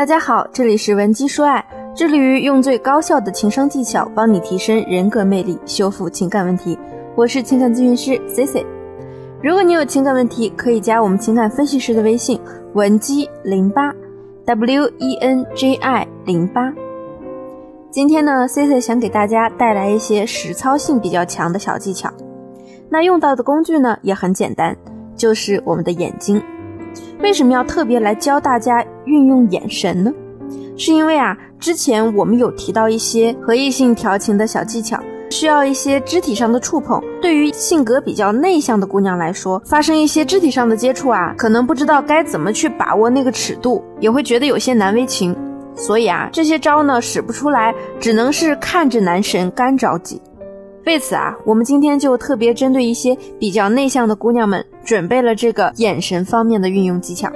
大家好，这里是文姬说爱，致力于用最高效的情商技巧帮你提升人格魅力，修复情感问题。我是情感咨询师 C C。如果你有情感问题，可以加我们情感分析师的微信文姬零八 W E N J I 零八。今天呢，C C 想给大家带来一些实操性比较强的小技巧。那用到的工具呢也很简单，就是我们的眼睛。为什么要特别来教大家运用眼神呢？是因为啊，之前我们有提到一些和异性调情的小技巧，需要一些肢体上的触碰。对于性格比较内向的姑娘来说，发生一些肢体上的接触啊，可能不知道该怎么去把握那个尺度，也会觉得有些难为情。所以啊，这些招呢使不出来，只能是看着男神干着急。为此啊，我们今天就特别针对一些比较内向的姑娘们，准备了这个眼神方面的运用技巧。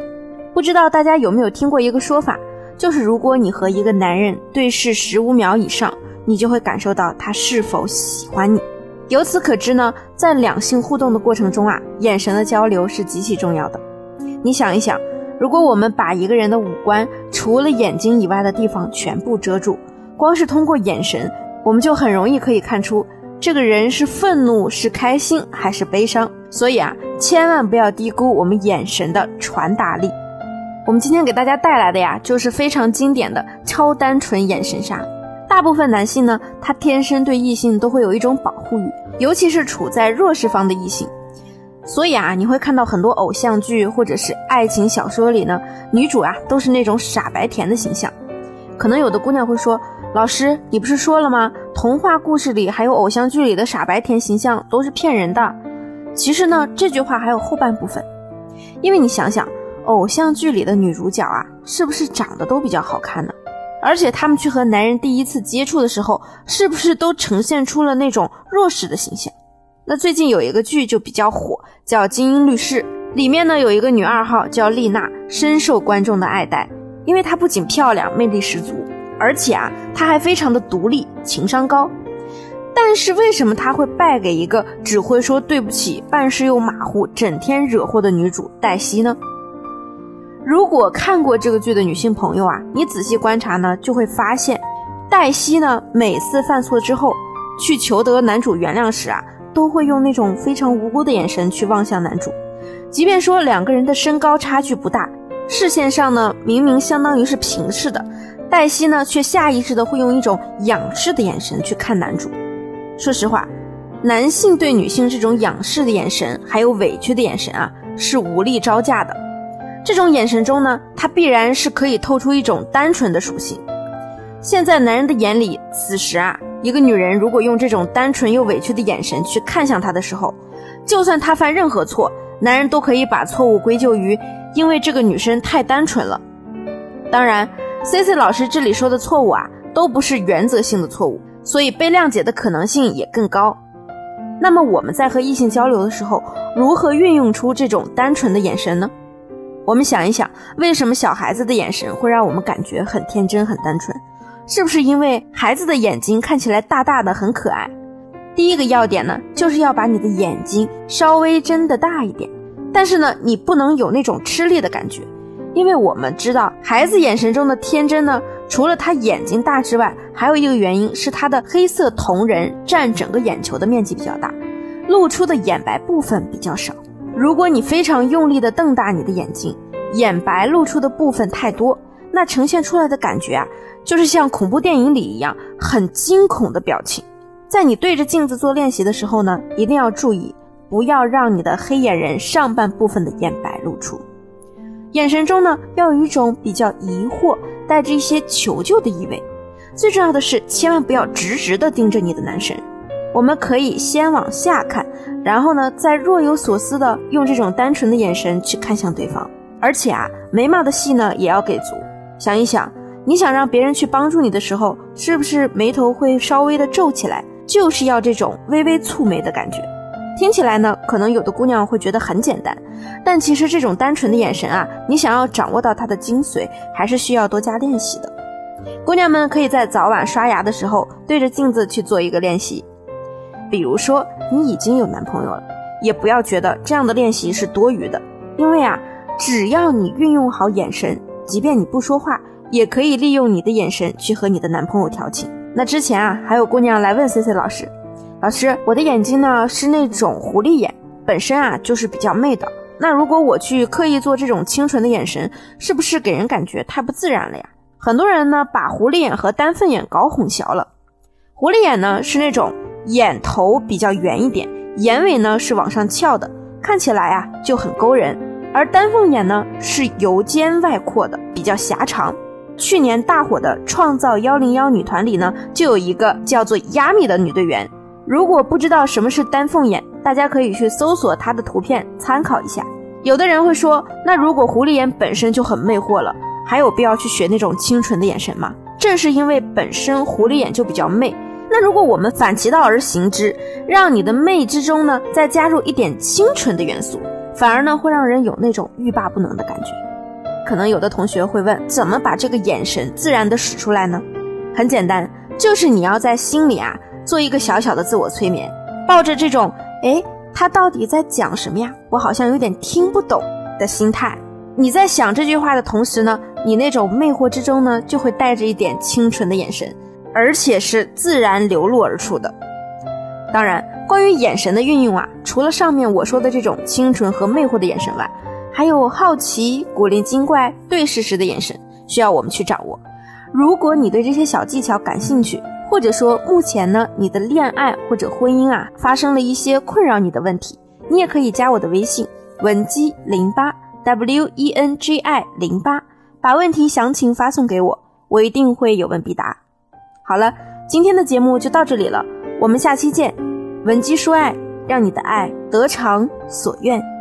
不知道大家有没有听过一个说法，就是如果你和一个男人对视十五秒以上，你就会感受到他是否喜欢你。由此可知呢，在两性互动的过程中啊，眼神的交流是极其重要的。你想一想，如果我们把一个人的五官除了眼睛以外的地方全部遮住，光是通过眼神，我们就很容易可以看出。这个人是愤怒、是开心还是悲伤？所以啊，千万不要低估我们眼神的传达力。我们今天给大家带来的呀，就是非常经典的超单纯眼神杀。大部分男性呢，他天生对异性都会有一种保护欲，尤其是处在弱势方的异性。所以啊，你会看到很多偶像剧或者是爱情小说里呢，女主啊都是那种傻白甜的形象。可能有的姑娘会说。老师，你不是说了吗？童话故事里还有偶像剧里的傻白甜形象都是骗人的。其实呢，这句话还有后半部分，因为你想想，偶像剧里的女主角啊，是不是长得都比较好看呢？而且她们去和男人第一次接触的时候，是不是都呈现出了那种弱势的形象？那最近有一个剧就比较火，叫《精英律师》，里面呢有一个女二号叫丽娜，深受观众的爱戴，因为她不仅漂亮，魅力十足。而且啊，她还非常的独立，情商高。但是为什么她会败给一个只会说对不起、办事又马虎、整天惹祸的女主黛西呢？如果看过这个剧的女性朋友啊，你仔细观察呢，就会发现，黛西呢每次犯错之后，去求得男主原谅时啊，都会用那种非常无辜的眼神去望向男主，即便说两个人的身高差距不大，视线上呢明明相当于是平视的。黛西呢，却下意识的会用一种仰视的眼神去看男主。说实话，男性对女性这种仰视的眼神，还有委屈的眼神啊，是无力招架的。这种眼神中呢，它必然是可以透出一种单纯的属性。现在男人的眼里，此时啊，一个女人如果用这种单纯又委屈的眼神去看向他的时候，就算他犯任何错，男人都可以把错误归咎于因为这个女生太单纯了。当然。C C 老师这里说的错误啊，都不是原则性的错误，所以被谅解的可能性也更高。那么我们在和异性交流的时候，如何运用出这种单纯的眼神呢？我们想一想，为什么小孩子的眼神会让我们感觉很天真、很单纯？是不是因为孩子的眼睛看起来大大的、很可爱？第一个要点呢，就是要把你的眼睛稍微睁得大一点，但是呢，你不能有那种吃力的感觉。因为我们知道，孩子眼神中的天真呢，除了他眼睛大之外，还有一个原因是他的黑色瞳仁占整个眼球的面积比较大，露出的眼白部分比较少。如果你非常用力的瞪大你的眼睛，眼白露出的部分太多，那呈现出来的感觉啊，就是像恐怖电影里一样很惊恐的表情。在你对着镜子做练习的时候呢，一定要注意，不要让你的黑眼仁上半部分的眼白露出。眼神中呢，要有一种比较疑惑，带着一些求救的意味。最重要的是，千万不要直直的盯着你的男神。我们可以先往下看，然后呢，再若有所思的用这种单纯的眼神去看向对方。而且啊，眉毛的戏呢也要给足。想一想，你想让别人去帮助你的时候，是不是眉头会稍微的皱起来？就是要这种微微蹙眉的感觉。听起来呢，可能有的姑娘会觉得很简单，但其实这种单纯的眼神啊，你想要掌握到它的精髓，还是需要多加练习的。姑娘们可以在早晚刷牙的时候对着镜子去做一个练习。比如说你已经有男朋友了，也不要觉得这样的练习是多余的，因为啊，只要你运用好眼神，即便你不说话，也可以利用你的眼神去和你的男朋友调情。那之前啊，还有姑娘来问 C C 老师，老师，我的眼睛呢是那种狐狸眼，本身啊就是比较媚的。那如果我去刻意做这种清纯的眼神，是不是给人感觉太不自然了呀？很多人呢把狐狸眼和丹凤眼搞混淆了。狐狸眼呢是那种眼头比较圆一点，眼尾呢是往上翘的，看起来啊就很勾人。而丹凤眼呢是由尖外扩的，比较狭长。去年大火的《创造幺零幺女团》里呢就有一个叫做亚米的女队员。如果不知道什么是丹凤眼，大家可以去搜索她的图片参考一下。有的人会说，那如果狐狸眼本身就很魅惑了，还有必要去学那种清纯的眼神吗？正是因为本身狐狸眼就比较媚，那如果我们反其道而行之，让你的媚之中呢再加入一点清纯的元素，反而呢会让人有那种欲罢不能的感觉。可能有的同学会问，怎么把这个眼神自然的使出来呢？很简单，就是你要在心里啊做一个小小的自我催眠，抱着这种哎他到底在讲什么呀？我好像有点听不懂的心态。你在想这句话的同时呢，你那种魅惑之中呢，就会带着一点清纯的眼神，而且是自然流露而出的。当然，关于眼神的运用啊，除了上面我说的这种清纯和魅惑的眼神外，还有好奇、古灵精怪、对视时的眼神，需要我们去掌握。如果你对这些小技巧感兴趣，或者说目前呢，你的恋爱或者婚姻啊，发生了一些困扰你的问题，你也可以加我的微信文姬零八。w e n g i 零八，把问题详情发送给我，我一定会有问必答。好了，今天的节目就到这里了，我们下期见。文姬说爱，让你的爱得偿所愿。